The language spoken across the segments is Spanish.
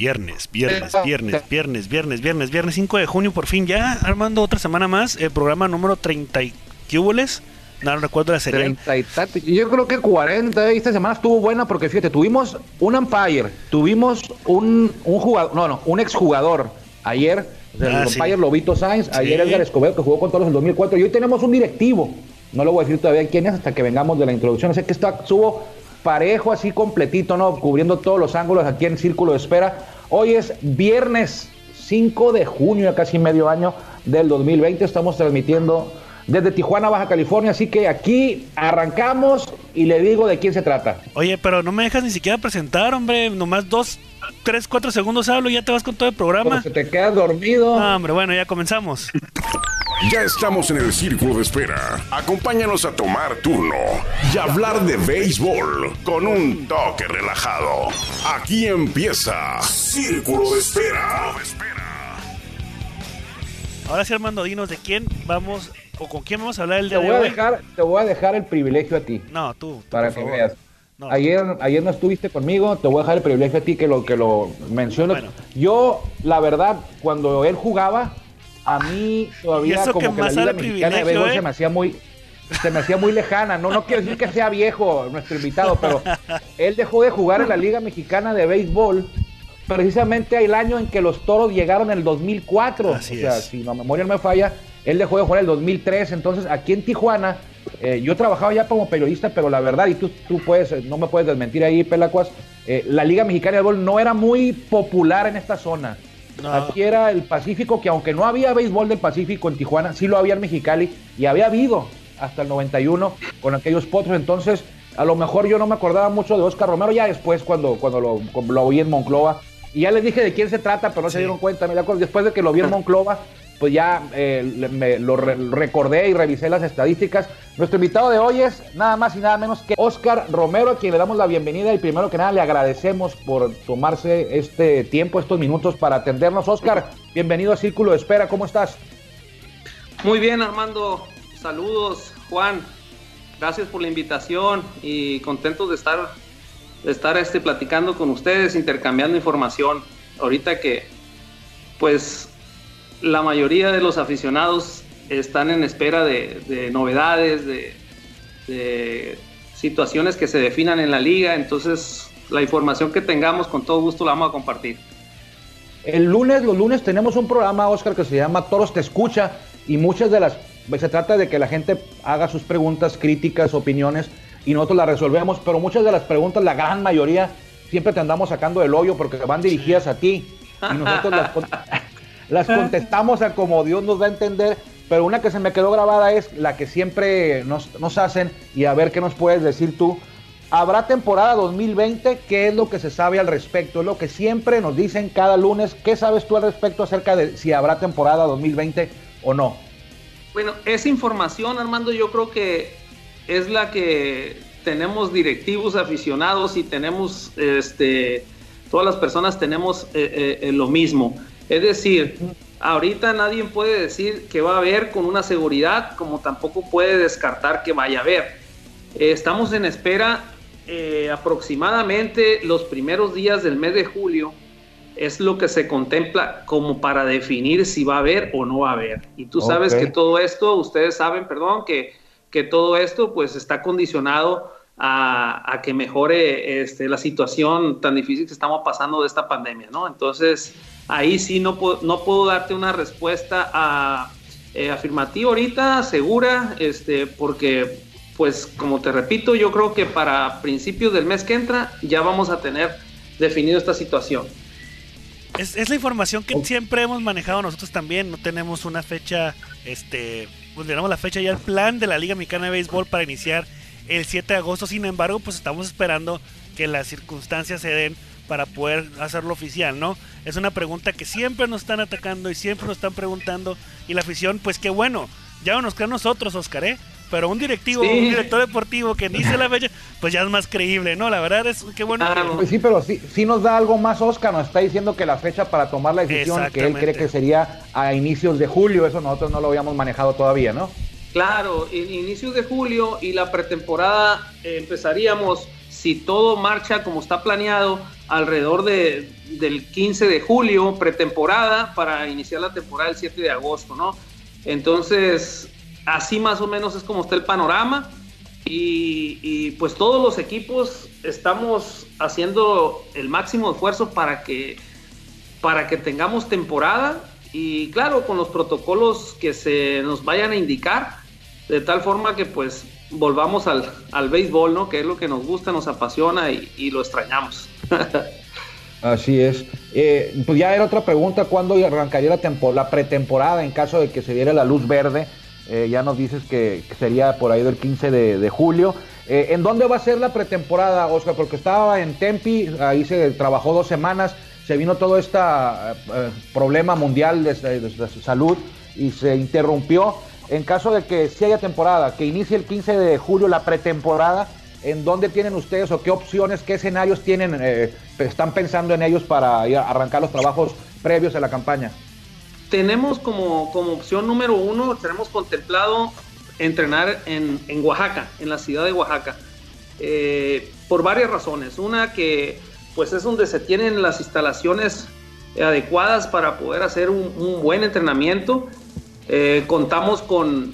Viernes, viernes, viernes, viernes, viernes, viernes, viernes 5 de junio, por fin ya, armando otra semana más, el programa número 30 y no recuerdo la serie. Yo creo que 40. Esta semana estuvo buena porque fíjate, tuvimos un umpire, tuvimos un, un jugador, no, no, un exjugador ayer. el ah, umpire Lobito Sainz, ayer Edgar Escobedo que jugó con todos en 2004. Y hoy tenemos un directivo. No lo voy a decir todavía quién es hasta que vengamos de la introducción. Sé que está, subo parejo, así completito, ¿no? Cubriendo todos los ángulos aquí en Círculo de Espera. Hoy es viernes 5 de junio, casi medio año del 2020. Estamos transmitiendo desde Tijuana, Baja California. Así que aquí arrancamos y le digo de quién se trata. Oye, pero no me dejas ni siquiera presentar, hombre. Nomás dos, tres, cuatro segundos hablo y ya te vas con todo el programa. Pero te quedas dormido. Ah, hombre, bueno, ya comenzamos. Ya estamos en el círculo de espera. Acompáñanos a tomar turno y hablar de béisbol con un toque relajado. Aquí empieza Círculo de Espera. Ahora sí, Armando, dinos de quién vamos o con quién vamos a hablar el día te voy A dejar, te voy a dejar el privilegio a ti. No, tú. para que veas. ayer, ayer no estuviste conmigo, te voy a dejar el privilegio a ti que lo que lo mencionas. Yo, la verdad, cuando él jugaba, a mí todavía como que, la Liga Mexicana de Béisbol se ¿eh? me hacía muy se me hacía muy lejana. No, no quiero decir que sea viejo nuestro invitado, pero él dejó de jugar en la Liga Mexicana de Béisbol precisamente el año en que los toros llegaron en el 2004. o sea, si la memoria no me falla, él dejó de jugar en el 2003. Entonces, aquí en Tijuana, eh, yo trabajaba ya como periodista, pero la verdad, y tú, tú puedes, no me puedes desmentir ahí, Pelacuas, eh, la Liga Mexicana de Béisbol no era muy popular en esta zona. Aquí era el Pacífico, que aunque no había béisbol del Pacífico en Tijuana, sí lo había en Mexicali y había habido hasta el 91 con aquellos potros. Entonces, a lo mejor yo no me acordaba mucho de Oscar Romero, ya después cuando, cuando lo, lo oí en Monclova y ya les dije de quién se trata, pero no se dieron cuenta. después de que lo vi en Monclova, pues ya eh, me, lo recordé y revisé las estadísticas. Nuestro invitado de hoy es nada más y nada menos que Oscar Romero, a quien le damos la bienvenida y primero que nada le agradecemos por tomarse este tiempo, estos minutos para atendernos. Oscar, bienvenido a Círculo de Espera, ¿cómo estás? Muy bien, Armando. Saludos, Juan. Gracias por la invitación y contento de estar estar este, platicando con ustedes, intercambiando información. Ahorita que, pues, la mayoría de los aficionados están en espera de, novedades, de, de, situaciones que se definan en la liga, entonces la información que tengamos con todo gusto la vamos a compartir. El lunes, los lunes tenemos un programa, Oscar, que se llama Toros te escucha y muchas de las, se trata de que la gente haga sus preguntas, críticas, opiniones y nosotros las resolvemos, pero muchas de las preguntas, la gran mayoría, siempre te andamos sacando del hoyo porque van dirigidas a ti y nosotros las, contestamos a como Dios nos va a entender, pero una que se me quedó grabada es la que siempre nos, nos hacen y a ver qué nos puedes decir tú. ¿Habrá temporada 2020? ¿Qué es lo que se sabe al respecto? Es lo que siempre nos dicen cada lunes. ¿Qué sabes tú al respecto acerca de si habrá temporada 2020 o no? Bueno, esa información, Armando, yo creo que es la que tenemos directivos aficionados y tenemos, este, todas las personas tenemos eh, eh, eh, lo mismo. Es decir, ahorita nadie puede decir que va a haber con una seguridad, como tampoco puede descartar que vaya a haber. estamos en espera aproximadamente los primeros días del mes de julio. Es lo que se contempla como para definir si va a haber o no va a haber. Y tú sabes que todo esto, ustedes saben, perdón, que que todo esto pues está condicionado a, que mejore este, la situación tan difícil que estamos pasando de esta pandemia, ¿no? Entonces, ahí sí no, puedo, no puedo darte una respuesta a, eh, afirmativa ahorita, segura, este, porque, pues, como te repito, yo creo que para principios del mes que entra ya vamos a tener definido esta situación. Es, es la información que siempre hemos manejado nosotros también, no tenemos una fecha, este, pues tenemos la fecha ya el plan de la Liga Mexicana de Béisbol para iniciar el 7 de agosto. Sin embargo, pues estamos esperando que las circunstancias se den para poder hacerlo oficial, ¿no? Es una pregunta que siempre nos están atacando y siempre nos están preguntando. Y la afición, pues qué bueno. Ya nos queda nosotros, Oscar, ¿eh? pero un directivo, un director deportivo que dice la fecha, pues ya es más creíble, ¿no? La verdad es que bueno. Pues sí, pero sí, sí nos da algo más Oscar, nos está diciendo que la fecha para tomar la decisión que él cree que sería a inicios de julio, eso nosotros no lo habíamos manejado todavía, ¿no? Claro, en inicios de julio y la pretemporada eh, empezaríamos, si todo marcha como está planeado, alrededor de, del 15 de julio, pretemporada, para iniciar la temporada el 7 de agosto, ¿no? Entonces, así más o menos es como está el panorama. Y, pues todos los equipos estamos haciendo el máximo esfuerzo para que, para que tengamos temporada y claro, con los protocolos que se nos vayan a indicar, de tal forma que pues volvamos al, al béisbol, ¿no? Que es lo que nos gusta, nos apasiona y, lo extrañamos. Así es. Eh, pues ya era otra pregunta, ¿cuándo arrancaría la, la pretemporada en caso de que se diera la luz verde? Eh, ya nos dices que, sería por ahí del 15 de, julio. Eh, ¿En dónde va a ser la pretemporada, Oscar? Porque estaba en Tempi, ahí se trabajó dos semanas, se vino todo este problema mundial de, salud y se interrumpió. En caso de que sí haya temporada, que inicie el 15 de julio la pretemporada, ¿en dónde tienen ustedes o qué opciones, qué escenarios tienen, están pensando en ellos para arrancar los trabajos previos a la campaña? tenemos como, como opción número uno, tenemos contemplado entrenar en, en Oaxaca, en la ciudad de Oaxaca, eh, por varias razones. Una que pues es donde se tienen las instalaciones adecuadas para poder hacer un, buen entrenamiento. Eh, contamos con,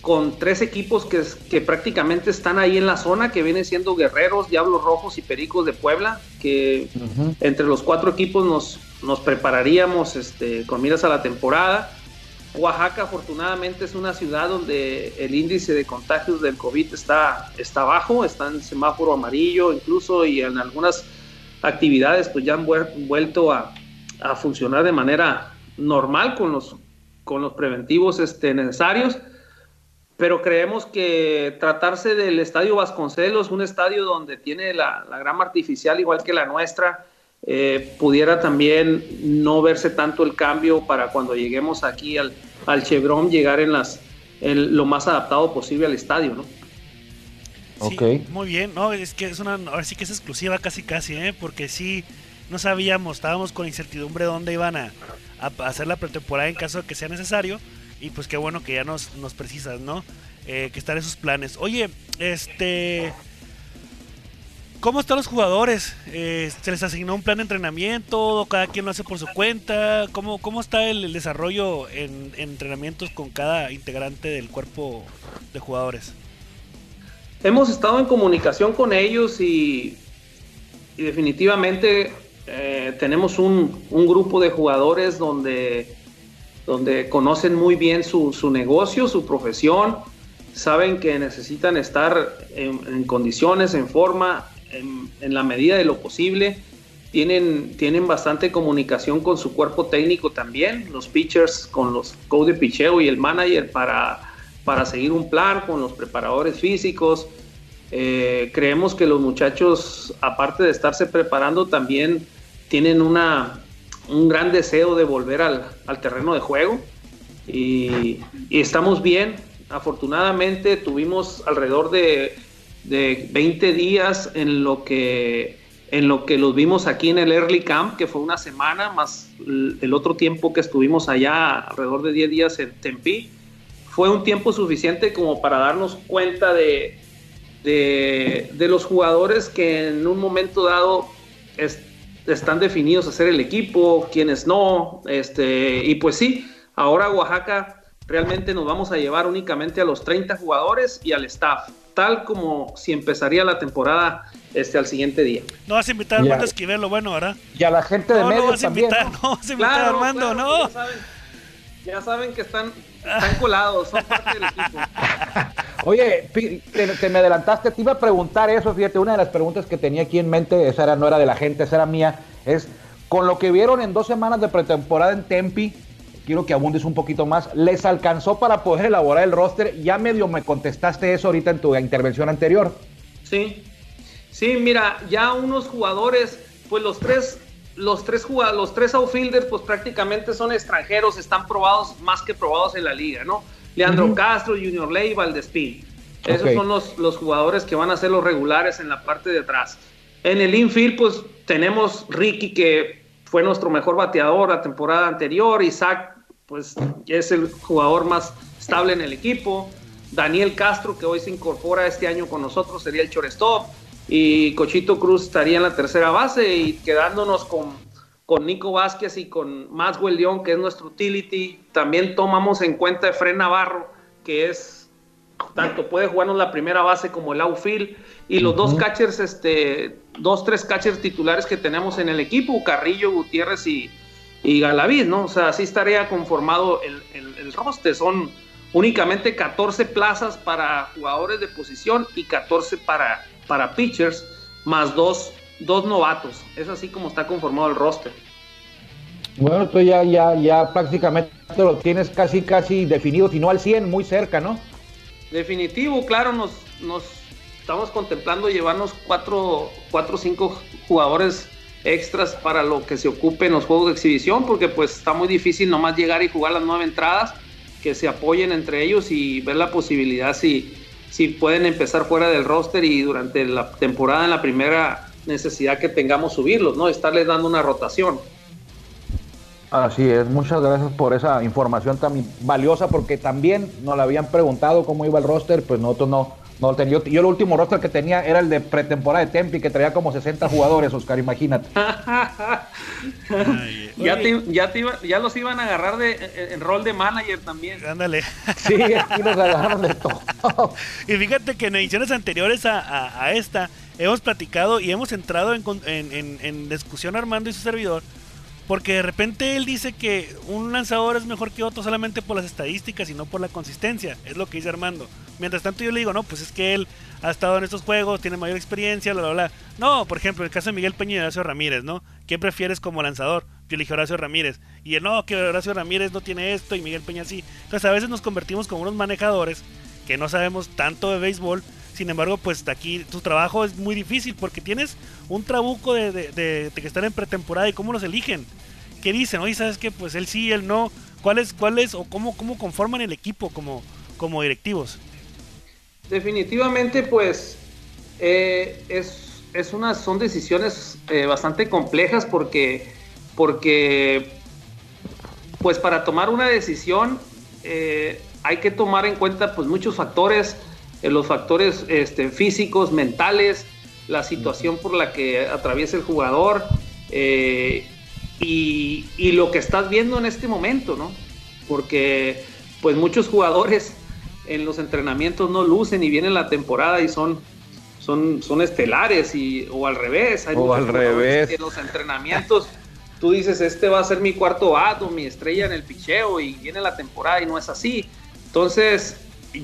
con tres equipos que, que, prácticamente están ahí en la zona, que vienen siendo Guerreros, Diablos Rojos y Pericos de Puebla, que entre los cuatro equipos nos, nos prepararíamos este, con miras a la temporada. Oaxaca afortunadamente es una ciudad donde el índice de contagios del COVID está, está bajo, está en semáforo amarillo incluso y en algunas actividades pues ya han vuelto a, a funcionar de manera normal con los, con los preventivos este, necesarios. Pero creemos que tratarse del Estadio Vasconcelos, un estadio donde tiene la, la grama artificial igual que la nuestra, eh, pudiera también no verse tanto el cambio para cuando lleguemos aquí al, al Chevron, llegar en las lo más adaptado posible al estadio, ¿no? Sí, Muy bien, no, es que es una, ahora sí que es exclusiva casi casi, ¿eh? porque sí, no sabíamos, estábamos con incertidumbre dónde iban a, hacer la pretemporada en caso de que sea necesario, y pues qué bueno que ya nos, nos precisas, ¿no? Eh, que están esos planes. Oye, este, ¿Cómo están los jugadores? Eh, ¿Se les asignó un plan de entrenamiento? ¿Cada quien lo hace por su cuenta? ¿Cómo, cómo está el, desarrollo en, entrenamientos con cada integrante del cuerpo de jugadores? Hemos estado en comunicación con ellos y, definitivamente eh, tenemos un, grupo de jugadores donde, donde conocen muy bien su, negocio, su profesión, saben que necesitan estar en condiciones, en forma, en, la medida de lo posible. Tienen, tienen bastante comunicación con su cuerpo técnico también, los pitchers con los coach de picheo y el manager para, para seguir un plan con los preparadores físicos. Eh, creemos que los muchachos, aparte de estarse preparando, también tienen una, un gran deseo de volver al, terreno de juego y, y, estamos bien. Afortunadamente tuvimos alrededor de de 20 días en lo que en lo que los vimos aquí en el Early Camp, que fue una semana, más el otro tiempo que estuvimos allá, alrededor de 10 días en Tempi, fue un tiempo suficiente como para darnos cuenta de, de, los jugadores que en un momento dado están definidos a ser el equipo, quienes no, este, y pues sí, ahora Oaxaca realmente nos vamos a llevar únicamente a los 30 jugadores y al staff tal como si empezaría la temporada este al siguiente día. No vas a invitar a Armando Esquivel, lo bueno, ¿verdad? Y a la gente de no, medios no vas a invitar, también, No vas a invitar a Armando, no. Ya saben, que están, están colados, son parte del equipo. Oye, te, me adelantaste, te iba a preguntar eso, fíjate, una de las preguntas que tenía aquí en mente, esa era, no era de la gente, esa era mía, es, con lo que vieron en dos semanas de pretemporada en Tempi, quiero que abundes un poquito más. ¿Les alcanzó para poder elaborar el roster? Ya medio me contestaste eso ahorita en tu intervención anterior. Sí, sí, mira, ya unos jugadores, pues los tres, los tres los tres outfielders, pues prácticamente son extranjeros, están probados, más que probados en la liga, ¿no? Leandro Castro, Junior Ley, Valdespín. Esos son los, los jugadores que van a ser los regulares en la parte de atrás. En el infield, pues tenemos Ricky, que fue nuestro mejor bateador la temporada anterior, Isaac pues es el jugador más estable en el equipo. Daniel Castro, que hoy se incorpora este año con nosotros, sería el shortstop. y Cochito Cruz estaría en la tercera base y quedándonos con, con Nico Vázquez y con Maxwell León, que es nuestro utility. También tomamos en cuenta a Efren Navarro, que es tanto puede jugarnos la primera base como el outfield y los dos catchers, este, dos, tres catchers titulares que tenemos en el equipo, Carrillo, Gutiérrez y, y Galaviz, ¿no? O sea, así estaría conformado el, el, roster. Son únicamente 14 plazas para jugadores de posición y 14 para, para pitchers, más dos, dos novatos. Es así como está conformado el roster. Bueno, tú ya, ya, ya prácticamente lo tienes casi, casi definido, si no al 100, muy cerca, ¿no? Definitivo, claro, nos, nos estamos contemplando llevarnos cuatro o cinco jugadores extras para lo que se ocupe en los juegos de exhibición, porque pues está muy difícil nomás llegar y jugar las nueve entradas, que se apoyen entre ellos y ver la posibilidad si, si pueden empezar fuera del roster y durante la temporada en la primera necesidad que tengamos subirlos, ¿no? Estarles dando una rotación. Así es, muchas gracias por esa información tan valiosa, porque también nos la habían preguntado cómo iba el roster, pues nosotros no, no tenía. Yo, yo el último roster que tenía era el de pretemporada de Temple, que traía como 60 jugadores, Oscar, imagínate. ya, ya, los iban a agarrar de, en rol de manager también. Ándale. sí, aquí nos agarraron de todo. y fíjate que en ediciones anteriores a, esta, hemos platicado y hemos entrado en, en, en discusión Armando y su servidor porque de repente él dice que un lanzador es mejor que otro solamente por las estadísticas y no por la consistencia. Es lo que dice Armando. Mientras tanto yo le digo, no, pues es que él ha estado en estos juegos, tiene mayor experiencia, bla, bla, bla. No, por ejemplo, en el caso de Miguel Peña y Horacio Ramírez, ¿no? ¿Quién prefieres como lanzador? Yo elige Horacio Ramírez. Y él, no, que Horacio Ramírez no tiene esto y Miguel Peña sí. Entonces a veces nos convertimos como unos manejadores que no sabemos tanto de béisbol. Sin embargo, pues aquí tu trabajo es muy difícil porque tienes un trabuco de, de que están en pretemporada y cómo los eligen qué dicen, oye, ¿sabes qué? Pues él sí, él no. ¿Cuál es, o cómo, cómo conforman el equipo como, como directivos? Definitivamente, pues, eh, es, es son decisiones eh, bastante complejas porque, porque, pues para tomar una decisión eh, hay que tomar en cuenta pues muchos factores, los factores este, físicos, mentales, la situación por la que atraviesa el jugador, y, lo que estás viendo en este momento, ¿no? Porque pues muchos jugadores en los entrenamientos no lucen y viene la temporada y son, son, son estelares y, o al revés. o al revés. En los entrenamientos tú dices, este va a ser mi cuarto ato, mi estrella en el picheo y viene la temporada y no es así. Entonces,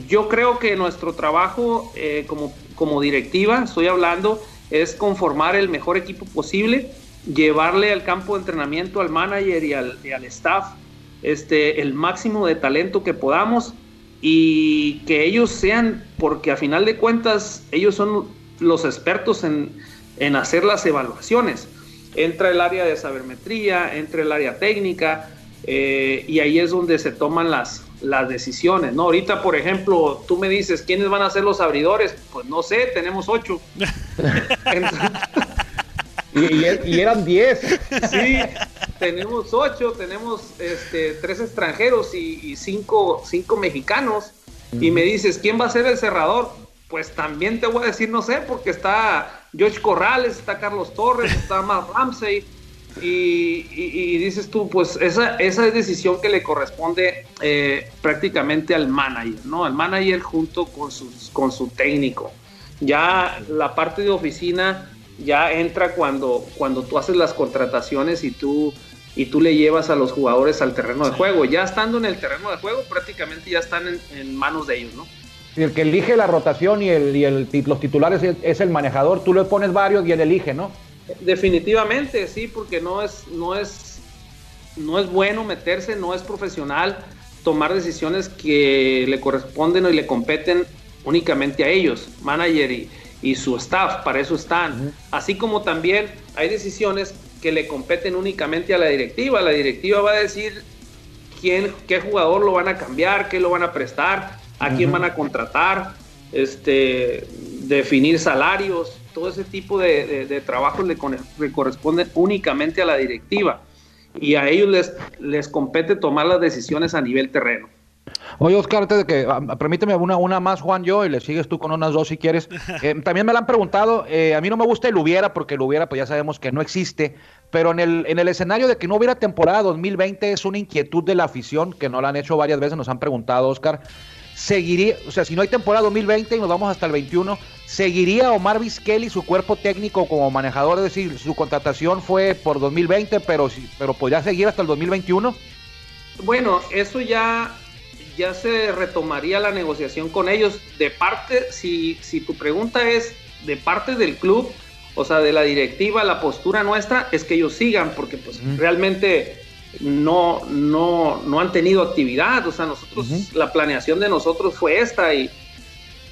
yo creo que nuestro trabajo eh, como, como directiva, estoy hablando, es conformar el mejor equipo posible llevarle al campo de entrenamiento al manager y al, al staff este, el máximo de talento que podamos y que ellos sean, porque a final de cuentas ellos son los expertos en, en hacer las evaluaciones. Entra el área de sabermetría, entra el área técnica eh, y ahí es donde se toman las, las decisiones. ¿no? Ahorita, por ejemplo, tú me dices, ¿quiénes van a ser los abridores? Pues no sé, tenemos ocho. Y, eran 10. Sí, tenemos 8, tenemos este, 3 extranjeros y 5 cinco, mexicanos. Y me dices, ¿quién va a ser el cerrador? Pues también te voy a decir, no sé, porque está George Corrales, está Carlos Torres, está Matt Ramsey. Y, dices tú, pues esa, esa es decisión que le corresponde eh, prácticamente al manager, ¿no? Al manager junto con, sus, con su técnico. Ya la parte de oficina ya entra cuando, cuando tú haces las contrataciones y tú, y tú le llevas a los jugadores al terreno de juego. Ya estando en el terreno de juego, prácticamente ya están en, manos de ellos, ¿no? el que elige la rotación y, el, y el, los titulares es, el manejador, tú le pones varios y él elige, ¿no? Definitivamente, sí, porque no es, no es, no es bueno meterse, no es profesional tomar decisiones que le corresponden y le competen únicamente a ellos, manager y, y su staff, para eso están. Así como también hay decisiones que le competen únicamente a la directiva. La directiva va a decir quién, qué jugador lo van a cambiar, qué lo van a prestar, a quién van a contratar, este, definir salarios, todo ese tipo de, de, trabajos le, le, corresponden únicamente a la directiva y a ellos les, les compete tomar las decisiones a nivel terreno. Oye, Oscar, antes de que, ah, permíteme una, una más, Juan, yo, y le sigues tú con unas dos si quieres. Eh, también me la han preguntado, eh, a mí no me gusta el hubiera, porque el hubiera, pues ya sabemos que no existe, pero en el, en el escenario de que no hubiera temporada 2020 es una inquietud de la afición, que no la han hecho varias veces, nos han preguntado, Oscar. Seguiría, o sea, si no hay temporada 2020 y nos vamos hasta el 21, ¿seguiría Omar Vizquel y su cuerpo técnico como manejador? Es decir, su contratación fue por 2020, pero, pero podría seguir hasta el 2021. Bueno, eso ya ya se retomaría la negociación con ellos. De parte, si, si tu pregunta es de parte del club, o sea, de la directiva, la postura nuestra es que ellos sigan, porque pues realmente no, no, no han tenido actividad, o sea, nosotros, la planeación de nosotros fue esta, y,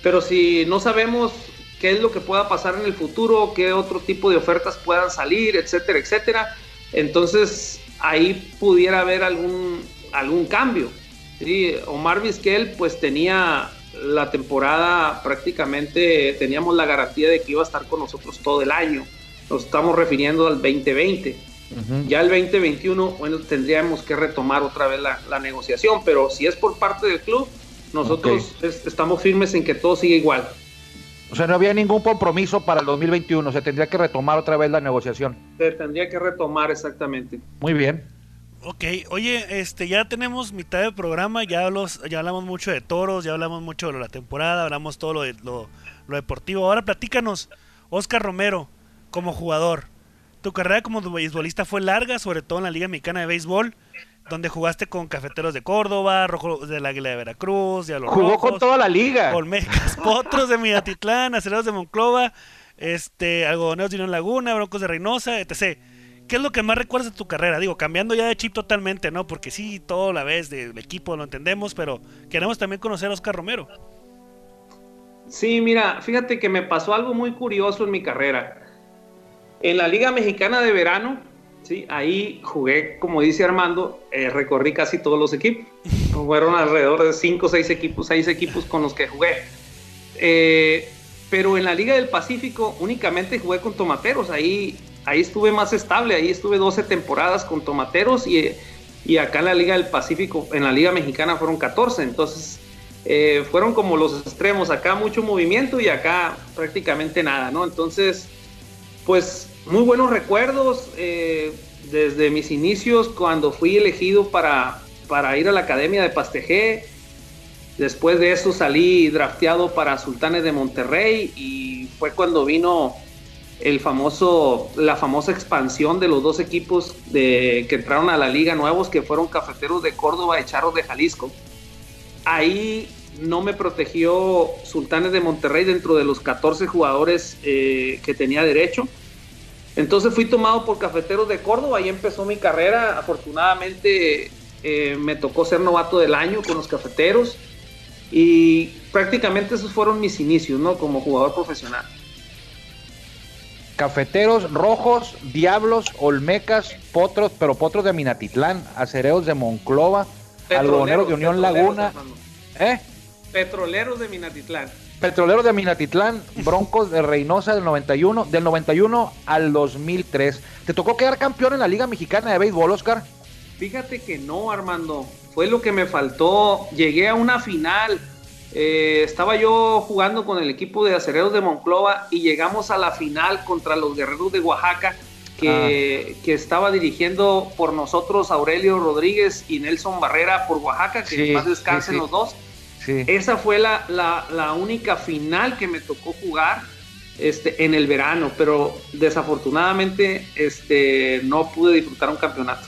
pero si no sabemos qué es lo que pueda pasar en el futuro, qué otro tipo de ofertas puedan salir, etcétera, etcétera, entonces ahí pudiera haber algún, algún cambio. Sí, Omar Vizquel pues tenía la temporada prácticamente, teníamos la garantía de que iba a estar con nosotros todo el año. Nos estamos refiriendo al 2020. Ya el 2021, bueno, tendríamos que retomar otra vez la, negociación, pero si es por parte del club, nosotros estamos firmes en que todo siga igual. O sea, no había ningún compromiso para el 2021, se tendría que retomar otra vez la negociación. Se tendría que retomar exactamente. Muy bien. Ok, oye, este, ya tenemos mitad del programa, ya, los, ya hablamos mucho de toros, ya hablamos mucho de la temporada, hablamos todo lo, de, lo, deportivo. Ahora platícanos, Oscar Romero, como jugador. Tu carrera como beisbolista fue larga, sobre todo en la Liga Mexicana de Béisbol, donde jugaste con Cafeteros de Córdoba, Rojo del Águila de Veracruz, Jugó con toda la liga. Olmecas, Potros de Minatitlán, Acereros de Monclova, este, Algodoneros de Unión Laguna, Broncos de Reynosa, etc. ¿Qué es lo que más recuerdas de tu carrera? Digo, cambiando ya de chip totalmente, ¿no? Porque sí, todo la vez del equipo lo entendemos, pero queremos también conocer a Oscar Romero. Sí, mira, fíjate que me pasó algo muy curioso en mi carrera. En la Liga Mexicana de Verano, sí, ahí jugué, como dice Armando, eh, recorrí casi todos los equipos. Fueron alrededor de 5 o 6 equipos, 6 equipos con los que jugué. Eh, pero en la Liga del Pacífico únicamente jugué con tomateros. Ahí ahí estuve más estable, ahí estuve 12 temporadas con Tomateros y, y acá en la Liga del Pacífico, en la Liga Mexicana fueron 14, entonces eh, fueron como los extremos, acá mucho movimiento y acá prácticamente nada, ¿no? Entonces, pues muy buenos recuerdos eh, desde mis inicios cuando fui elegido para, para ir a la Academia de Pastejé. Después de eso salí drafteado para Sultanes de Monterrey y fue cuando vino el famoso, la famosa expansión de los dos equipos que entraron a la liga nuevos, que fueron Cafeteros de Córdoba y Charros de Jalisco. Ahí no me protegió Sultanes de Monterrey dentro de los 14 jugadores eh, que tenía derecho. Entonces fui tomado por Cafeteros de Córdoba y empezó mi carrera. Afortunadamente eh, me tocó ser novato del año con los Cafeteros y prácticamente esos fueron mis inicios, ¿no? Como jugador profesional. Cafeteros Rojos, Diablos, Olmecas, Potros, pero Potros de Minatitlán, Acereos de Monclova, Algodoneros de Unión Laguna. ¿Eh? Petroleros de Minatitlán. Petroleros de Minatitlán, Broncos de Reynosa del 91, del 91 al 2003. ¿Te tocó quedar campeón en la Liga Mexicana de Béisbol, Oscar? Fíjate que no, Armando. Fue lo que me faltó. Llegué a una final eh, estaba yo jugando con el equipo de acereros de Monclova y llegamos a la final contra los guerreros de Oaxaca, que, ah. estaba dirigiendo por nosotros Aurelio Rodríguez y Nelson Barrera por Oaxaca, que más descansen los dos. Esa fue la, la, única final que me tocó jugar este, en el verano, pero desafortunadamente este, no pude disfrutar un campeonato.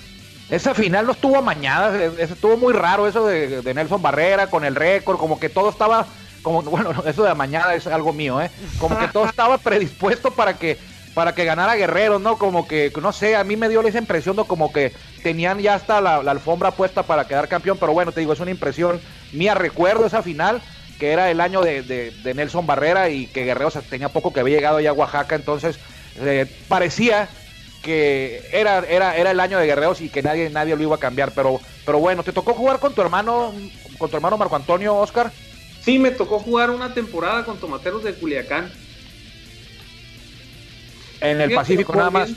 Esa final no estuvo amañada, estuvo muy raro eso de, Nelson Barrera con el récord, como que todo estaba, como bueno, eso de amañada es algo mío, ¿eh? Como que todo estaba predispuesto para que para que ganara Guerrero, ¿no? Como que, no sé, a mí me dio esa impresión de como que tenían ya hasta la, alfombra puesta para quedar campeón, pero bueno, te digo, es una impresión mía, recuerdo esa final, que era el año de, Nelson Barrera y que Guerrero tenía poco que había llegado ya a Oaxaca, entonces eh, parecía que era, era, era el año de Guerreros y que nadie, nadie lo iba a cambiar. Pero, pero bueno, ¿te tocó jugar con tu hermano, con tu hermano Marco Antonio, Oscar? Sí, me tocó jugar una temporada con Tomateros de Culiacán. En el Pacífico nada más.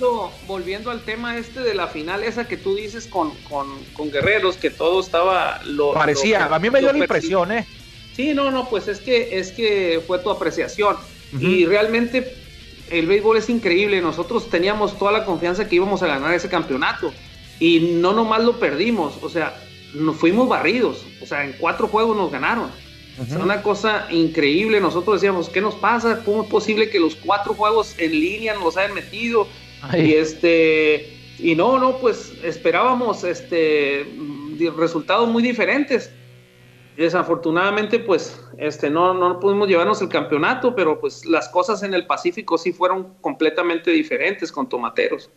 Volviendo al tema este de la final, esa que tú dices con, con, Guerreros, que todo estaba... Lo, Parecía, a mí me dio la impresión, ¿eh? Sí, no, no, pues es que, es que fue tu apreciación. Y realmente el béisbol es increíble. Nosotros teníamos toda la confianza que íbamos a ganar ese campeonato. Y no nomás lo perdimos, o sea, nos fuimos barridos. O sea, en cuatro juegos nos ganaron. Es una cosa increíble. Nosotros decíamos, ¿qué nos pasa? ¿Cómo es posible que los cuatro juegos en línea nos hayan metido? Y este y no, no, pues esperábamos este resultados muy diferentes. Desafortunadamente, pues, este, no, no pudimos llevarnos el campeonato, pero pues las cosas en el Pacífico sí fueron completamente diferentes con Tomateros.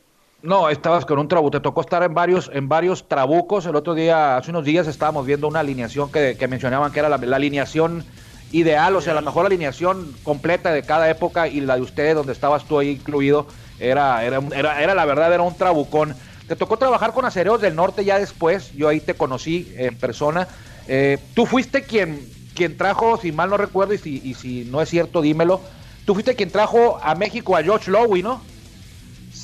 No, estabas con un trabuco, te tocó estar en varios, en varios trabucos. El otro día, hace unos días, estábamos viendo una alineación que, mencionaban que era la, alineación ideal, o sea, la mejor alineación completa de cada época y la de ustedes, donde estabas tú ahí incluido, era, era, era, era la verdad, era un trabucón. Te tocó trabajar con Acereos del Norte ya después, yo ahí te conocí en persona. Eh, tú fuiste quien, quien trajo, si mal no recuerdo, y si, y si no es cierto, dímelo, tú fuiste quien trajo a México a George Lowy, ¿no?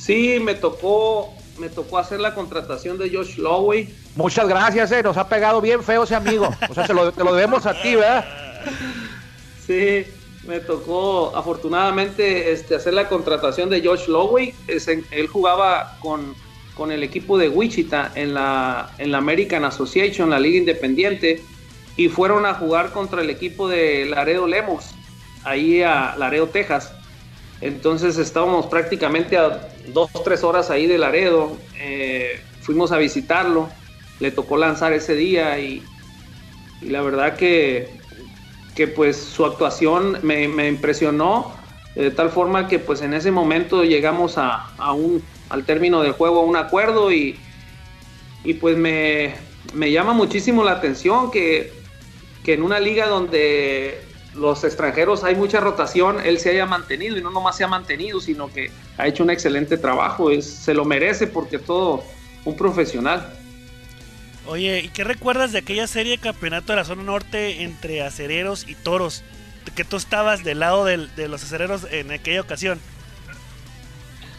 Sí, me tocó, me tocó hacer la contratación de Josh Lowey. Muchas gracias, eh, nos ha pegado bien feo ese amigo. O sea, te lo, debemos a ti, ¿verdad? Sí, me tocó afortunadamente este, hacer la contratación de Josh Lowey. él jugaba con, con, el equipo de Wichita en la, en la American Association, la liga independiente, y fueron a jugar contra el equipo de Laredo Lemos, ahí a Laredo, Texas. Entonces estábamos prácticamente a dos, tres horas ahí de Laredo. Eh, fuimos a visitarlo. Le tocó lanzar ese día y, la verdad que, que, pues su actuación me, impresionó de tal forma que pues en ese momento llegamos a, un, al término del juego a un acuerdo y, y pues me, me llama muchísimo la atención que, que en una liga donde los extranjeros hay mucha rotación, él se haya mantenido y no nomás se ha mantenido, sino que ha hecho un excelente trabajo, es, se lo merece porque todo un profesional. Oye, ¿y qué recuerdas de aquella serie de campeonato de la zona norte entre acereros y toros? Que tú estabas del lado de los acereros en aquella ocasión.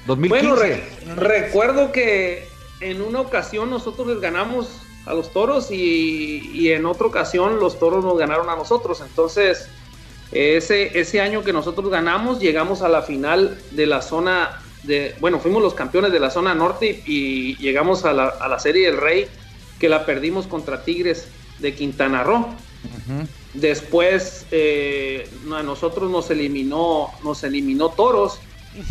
2015. Bueno, recuerdo que en una ocasión nosotros les ganamos a los toros y, y, en otra ocasión los toros nos ganaron a nosotros. Entonces, ese, ese año que nosotros ganamos, llegamos a la final de la zona de, bueno, fuimos los campeones de la zona norte y, llegamos a la, a la, Serie del Rey, que la perdimos contra Tigres de Quintana Roo. Después eh, a nosotros nos eliminó, nos eliminó Toros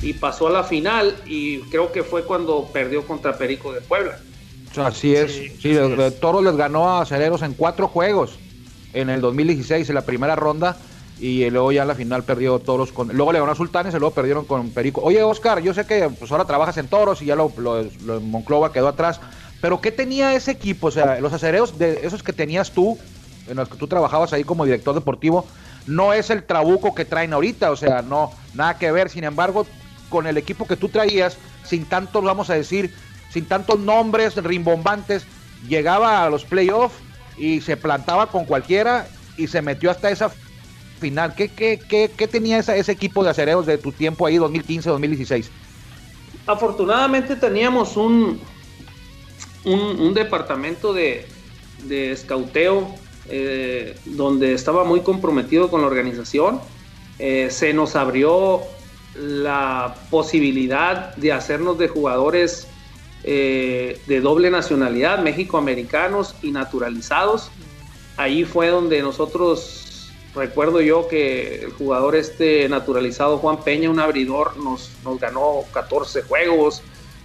y pasó a la final y creo que fue cuando perdió contra Perico de Puebla. Así es, sí, Toros les ganó a Aceleros en cuatro juegos en el 2016 en la primera ronda y luego ya en la final perdió Toros con. Luego le ganó a Sultanes y luego perdieron con Perico. Oye, Oscar, yo sé que pues ahora trabajas en Toros y ya lo, lo, Monclova quedó atrás. Pero ¿qué tenía ese equipo? O sea, los acereos de esos que tenías tú, en los que tú trabajabas ahí como director deportivo, no es el trabuco que traen ahorita. O sea, no, nada que ver. Sin embargo, con el equipo que tú traías, sin tantos, vamos a decir, sin tantos nombres rimbombantes, llegaba a los playoffs y se plantaba con cualquiera y se metió hasta esa final. ¿Qué, qué, qué, qué tenía ese equipo de acereros de tu tiempo ahí, 2015-2016? Afortunadamente teníamos un, un, departamento de, de escauteo eh, donde estaba muy comprometido con la organización. Eh, se nos abrió la posibilidad de hacernos de jugadores eh, de doble nacionalidad, México-americanos y naturalizados. Ahí fue donde nosotros recuerdo yo que el jugador este naturalizado Juan Peña, un abridor, nos, nos ganó 14 juegos.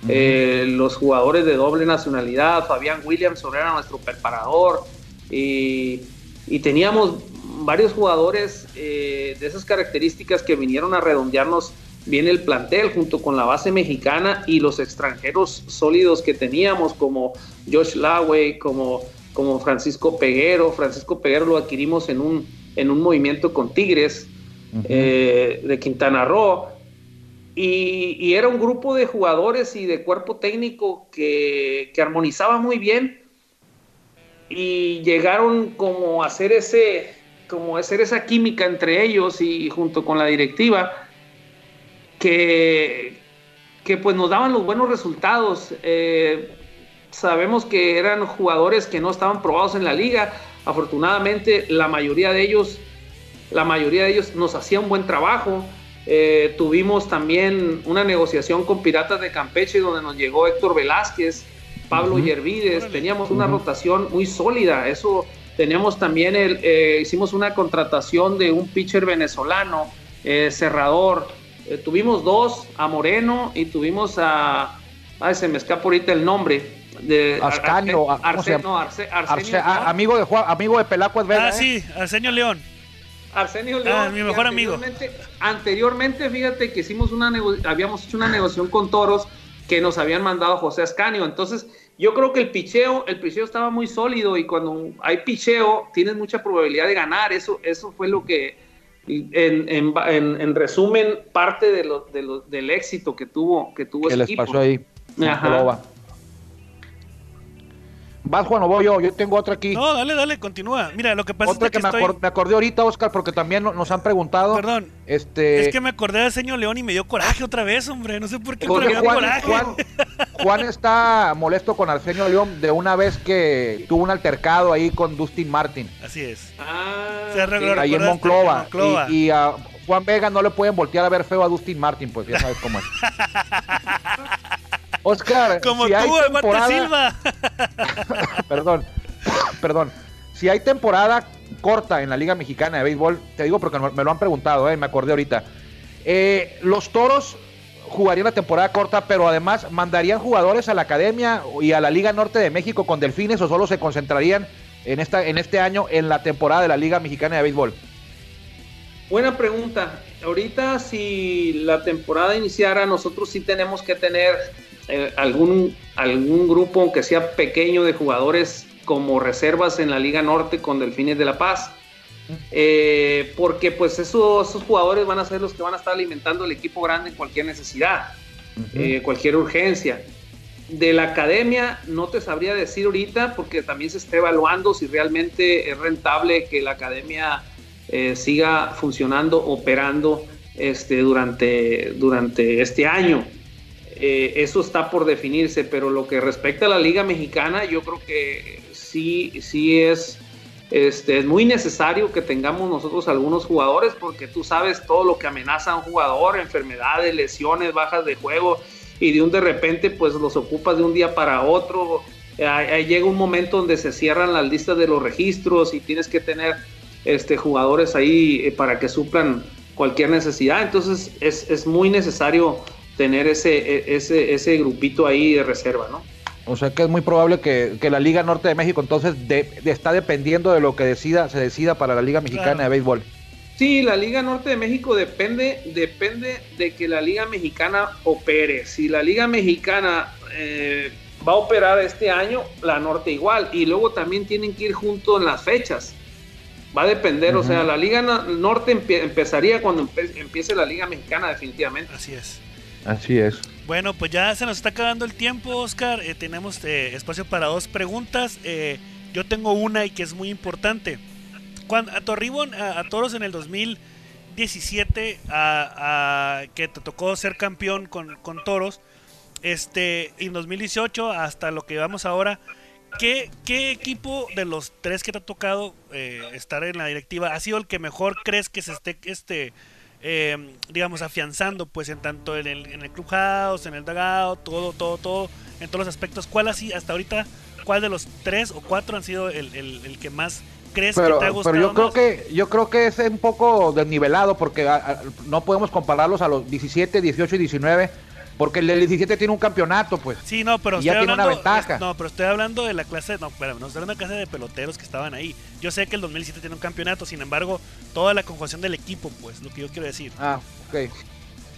Eh, los jugadores de doble nacionalidad, Fabián Williamson era nuestro preparador. Y, teníamos varios jugadores eh, de esas características que vinieron a redondearnos bien el plantel junto con la base mexicana y los extranjeros sólidos que teníamos como Josh Lawey, como, como Francisco Peguero. Francisco Peguero lo adquirimos en un en un movimiento con Tigres eh, de Quintana Roo. Y, era un grupo de jugadores y de cuerpo técnico que, armonizaba muy bien y llegaron como a hacer ese como hacer esa química entre ellos y junto con la directiva que, que pues nos daban los buenos resultados. Eh, sabemos que eran jugadores que no estaban probados en la liga. Afortunadamente, la mayoría de ellos, la mayoría de ellos nos hacían un buen trabajo. Eh, tuvimos también una negociación con Piratas de Campeche donde nos llegó Héctor Velázquez, Pablo Yervides, teníamos una rotación muy sólida, eso teníamos también, el, eh, hicimos una contratación de un pitcher venezolano, eh, cerrador, tuvimos dos, a Moreno y tuvimos a, ay se me escapa ahorita el nombre, de Ascanio, Arsenio, amigo de amigo de Pelaco Ah, sí, Arsenio León. Arsenio ah, León. mi mejor amigo. Anteriormente, fíjate que hicimos una habíamos hecho una negociación con Toros que nos habían mandado a José Ascanio. Entonces, yo creo que el picheo, el picheo estaba muy sólido y cuando hay picheo, tienes mucha probabilidad de ganar. Eso, eso fue lo que, en, en, resumen, parte de lo, del éxito que tuvo, que tuvo ¿Qué les pasó ahí? Ajá. Vas, Juan, o voy yo. Yo tengo otra aquí. No, dale, dale, continúa. Mira, lo que pasa es que, me, acordé ahorita, Oscar, porque también nos han preguntado. Perdón. Este... Es que me acordé del señor León y me dio coraje otra vez, hombre. No sé por qué, me dio Juan, coraje. Juan, está molesto con Arsenio León de una vez que tuvo un altercado ahí con Dustin Martin. Así es. Ah, Se ahí en Monclova. Y, a Juan Vega no le pueden voltear a ver feo a Dustin Martin, pues ya sabes cómo es. Oscar, como tú, temporada... Silva. perdón, perdón. Si hay temporada corta en la Liga Mexicana de Béisbol, te digo porque me lo han preguntado, eh, me acordé ahorita. Eh, los toros jugarían la temporada corta, pero además mandarían jugadores a la academia y a la Liga Norte de México con delfines o solo se concentrarían en, esta, en este año en la temporada de la Liga Mexicana de Béisbol. Buena pregunta. Ahorita si la temporada iniciara, nosotros sí tenemos que tener eh, algún, algún grupo, aunque sea pequeño, de jugadores como reservas en la Liga Norte con Delfines de la Paz. Eh, porque pues esos, esos, jugadores van a ser los que van a estar alimentando el equipo grande en cualquier necesidad, eh, cualquier urgencia. De la academia no te sabría decir ahorita porque también se está evaluando si realmente es rentable que la academia siga funcionando, operando este, durante, durante este año. Eh, eso está por definirse, pero lo que respecta a la Liga Mexicana, yo creo que sí, sí es, este, es muy necesario que tengamos nosotros algunos jugadores, porque tú sabes todo lo que amenaza a un jugador, enfermedades, lesiones, bajas de juego, y de un de repente pues los ocupas de un día para otro. Llega un momento donde se cierran las listas de los registros y tienes que tener este, jugadores ahí eh, para que suplan cualquier necesidad. Entonces es, es muy necesario tener ese, e, ese, ese grupito ahí de reserva, ¿no? O sea que es muy probable que, la Liga Norte de México entonces de, está dependiendo de lo que decida, se decida para la Liga Mexicana de Béisbol. Sí, la Liga Norte de México depende, depende de que la Liga Mexicana opere. Si la Liga Mexicana eh, va a operar este año, la Norte igual. Y luego también tienen que ir juntos en las fechas. Va a depender, o sea, la Liga Norte empezaría cuando empiece la Liga Mexicana definitivamente. Así es. Así es. Bueno, pues ya se nos está acabando el tiempo, Oscar. Eh, tenemos eh, espacio para dos preguntas. Eh, yo tengo una y que es muy importante. Cuando a tu arribo a, Toros en el 2017, a, que te tocó ser campeón con, Toros, este, en 2018 hasta lo que vamos ahora, ¿qué, ¿qué, equipo de los tres que te ha tocado estar en la directiva ha sido el que mejor crees que se esté este, eh, digamos, afianzando, pues, en tanto en el, en el clubhouse, en el dugout, todo, todo, todo, en todos los aspectos. ¿Cuál así, hasta ahorita, cuál de los tres o cuatro han sido el, el, que más crees que te ha gustado? Pero yo creo que, yo creo que es un poco desnivelado porque no podemos compararlos a los 17, 18 y 19 porque el del 17 tiene un campeonato, pues. Sí, no, pero ya tiene una ventaja. No, pero estoy hablando de la clase, no, espérame, no estoy hablando de la clase de peloteros que estaban ahí. Yo sé que el 2017 tiene un campeonato, sin embargo, toda la conjugación del equipo, pues, lo que yo quiero decir. Ah, ok.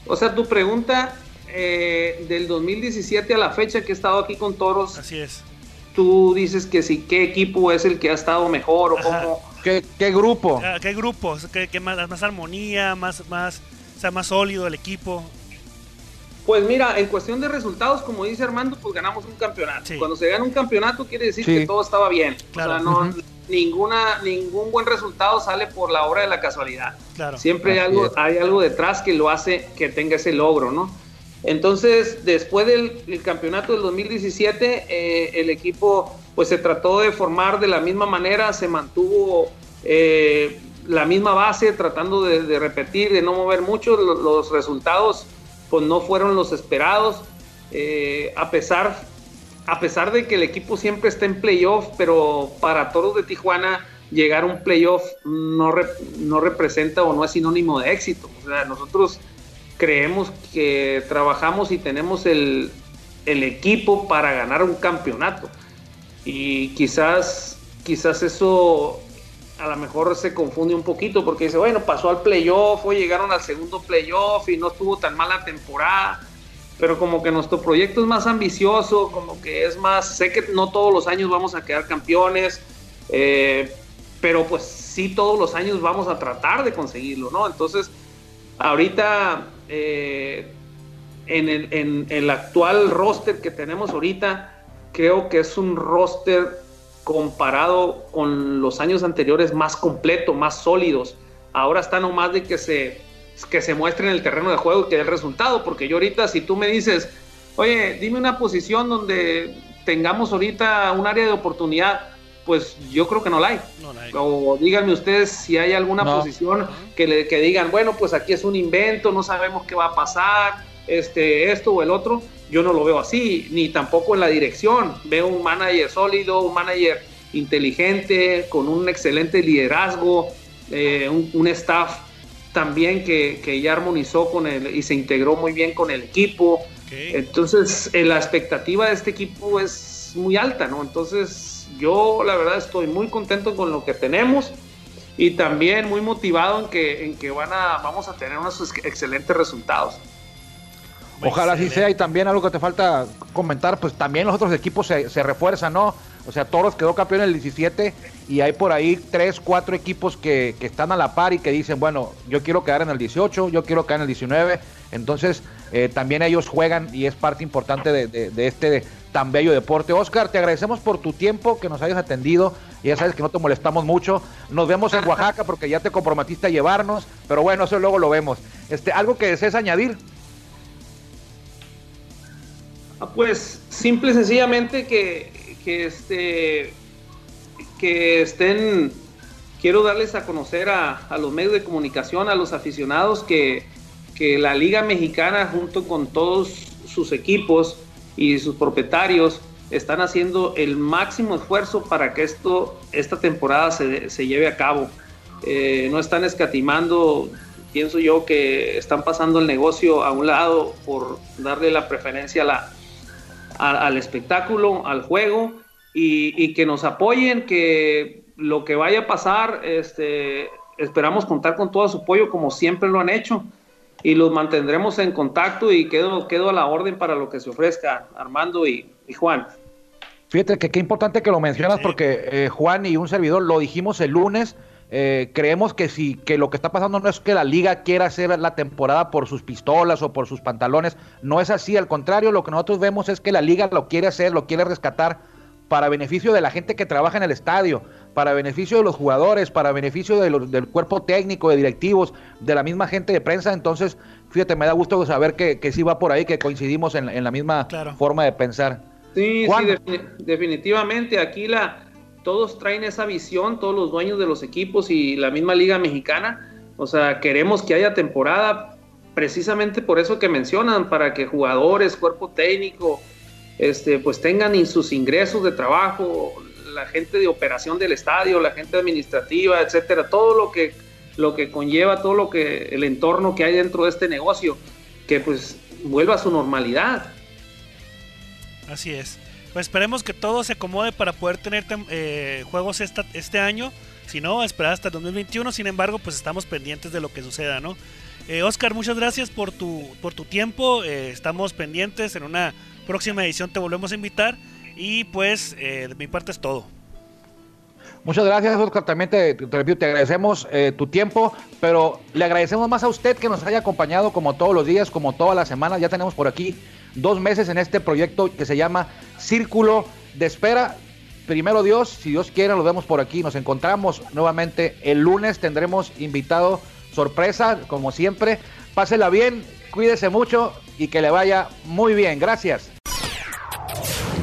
O sea, tu pregunta eh, del 2017 a la fecha que he estado aquí con Toros. Así es. Tú dices que sí, ¿qué equipo es el que ha estado mejor o cómo? ¿Qué, grupo? Ah, ¿Qué grupo? ¿Qué, más, más armonía, más, más, o sea, más sólido el equipo? Pues mira, en cuestión de resultados, como dice Armando, pues ganamos un campeonato. Cuando se gana un campeonato quiere decir que todo estaba bien. O sea, no, ninguna, ningún buen resultado sale por la obra de la casualidad. Siempre hay algo, hay algo detrás que lo hace que tenga ese logro, ¿no? Entonces, después del campeonato del 2017, eh, el equipo pues se trató de formar de la misma manera, se mantuvo eh, la misma base, tratando de, repetir, de no mover mucho. Los, resultados pues no fueron los esperados, eh, a, pesar, a pesar de que el equipo siempre está en playoff, pero para Toros de Tijuana llegar a un playoff no, no representa o no es sinónimo de éxito. O sea, nosotros creemos que trabajamos y tenemos el, el equipo para ganar un campeonato. Y quizás, quizás eso a lo mejor se confunde un poquito porque dice, bueno, pasó al playoff o llegaron al segundo playoff y no estuvo tan mala temporada. Pero como que nuestro proyecto es más ambicioso, como que es más, sé que no todos los años vamos a quedar campeones, eh, pero pues sí todos los años vamos a tratar de conseguirlo, ¿no? Entonces, ahorita eh, en, el, en el actual roster que tenemos ahorita, creo que es un roster comparado con los años anteriores más completo, más sólidos. Ahora está nomás de que se, que se muestre en el terreno de juego y que dé el resultado, porque yo ahorita si tú me dices, oye, dime una posición donde tengamos ahorita un área de oportunidad, pues yo creo que no la hay. O díganme ustedes si hay alguna posición que, le, que digan, bueno, pues aquí es un invento, no sabemos qué va a pasar, este, esto o el otro. Yo no lo veo así, ni tampoco en la dirección. Veo un manager sólido, un manager inteligente, con un excelente liderazgo, eh, un, staff también que, que, ya armonizó con él y se integró muy bien con el equipo. Entonces, eh, la expectativa de este equipo es muy alta, ¿no? Entonces, yo la verdad estoy muy contento con lo que tenemos y también muy motivado en que, en que van a, vamos a tener unos excelentes resultados. Ojalá así sea y también algo que te falta comentar, pues también los otros equipos se, se refuerzan, ¿no? O sea, Toros quedó campeón en el 17 y hay por ahí tres, cuatro equipos que, que, están a la par y que dicen, bueno, yo quiero quedar en el 18, yo quiero quedar en el 19. Entonces, eh, también ellos juegan y es parte importante de, de, de este tan bello deporte. Oscar, te agradecemos por tu tiempo, que nos hayas atendido. Y ya sabes que no te molestamos mucho. Nos vemos en Oaxaca porque ya te comprometiste a llevarnos. Pero bueno, eso luego lo vemos. Este, ¿Algo que desees añadir? Ah, pues simple y sencillamente que, que, este, que estén, quiero darles a conocer a, a, los medios de comunicación, a los aficionados, que, que la Liga Mexicana junto con todos sus equipos y sus propietarios están haciendo el máximo esfuerzo para que esto, esta temporada se, se lleve a cabo. Eh, no están escatimando, pienso yo que están pasando el negocio a un lado por darle la preferencia a la, al espectáculo, al juego y, y, que nos apoyen, que lo que vaya a pasar, este, esperamos contar con todo su apoyo como siempre lo han hecho y los mantendremos en contacto y quedo, quedo a la orden para lo que se ofrezca, Armando y, Juan. Fíjate que qué importante que lo mencionas porque eh, Juan y un servidor lo dijimos el lunes. Eh, creemos que si que lo que está pasando no es que la liga quiera hacer la temporada por sus pistolas o por sus pantalones, no es así, al contrario, lo que nosotros vemos es que la liga lo quiere hacer, lo quiere rescatar para beneficio de la gente que trabaja en el estadio, para beneficio de los jugadores, para beneficio del cuerpo técnico, de directivos, de la misma gente de prensa. Entonces, fíjate, me da gusto saber que, que sí va por ahí, que coincidimos en, la misma forma de pensar. Sí, sí, definitivamente. Aquí la, todos traen esa visión, todos los dueños de los equipos y la misma Liga Mexicana. O sea, queremos que haya temporada precisamente por eso que mencionan, para que jugadores, cuerpo técnico, este, pues tengan sus ingresos de trabajo, la gente de operación del estadio, la gente administrativa, etcétera, todo lo que, lo que conlleva, todo lo que, el entorno que hay dentro de este negocio, que pues vuelva a su normalidad. Así es. Pues esperemos que todo se acomode para poder tener eh, juegos esta, este año. Si no, esperar hasta el 2021. Sin embargo, pues estamos pendientes de lo que suceda, ¿no? Eh, Oscar, muchas gracias por tu, por tu tiempo. Eh, estamos pendientes en una próxima edición te volvemos a invitar. Y pues eh, de mi parte es todo. Muchas gracias, Oscar. También te, te, agradecemos eh, tu tiempo, pero le agradecemos más a usted que nos haya acompañado como todos los días, como todas las semanas. Ya tenemos por aquí dos meses en este proyecto que se llama Círculo de Espera. Primero Dios, si Dios quiere, lo vemos por aquí. Nos encontramos nuevamente el lunes. Tendremos invitado sorpresa, como siempre. Pásela bien, cuídese mucho y que le vaya muy bien. Gracias.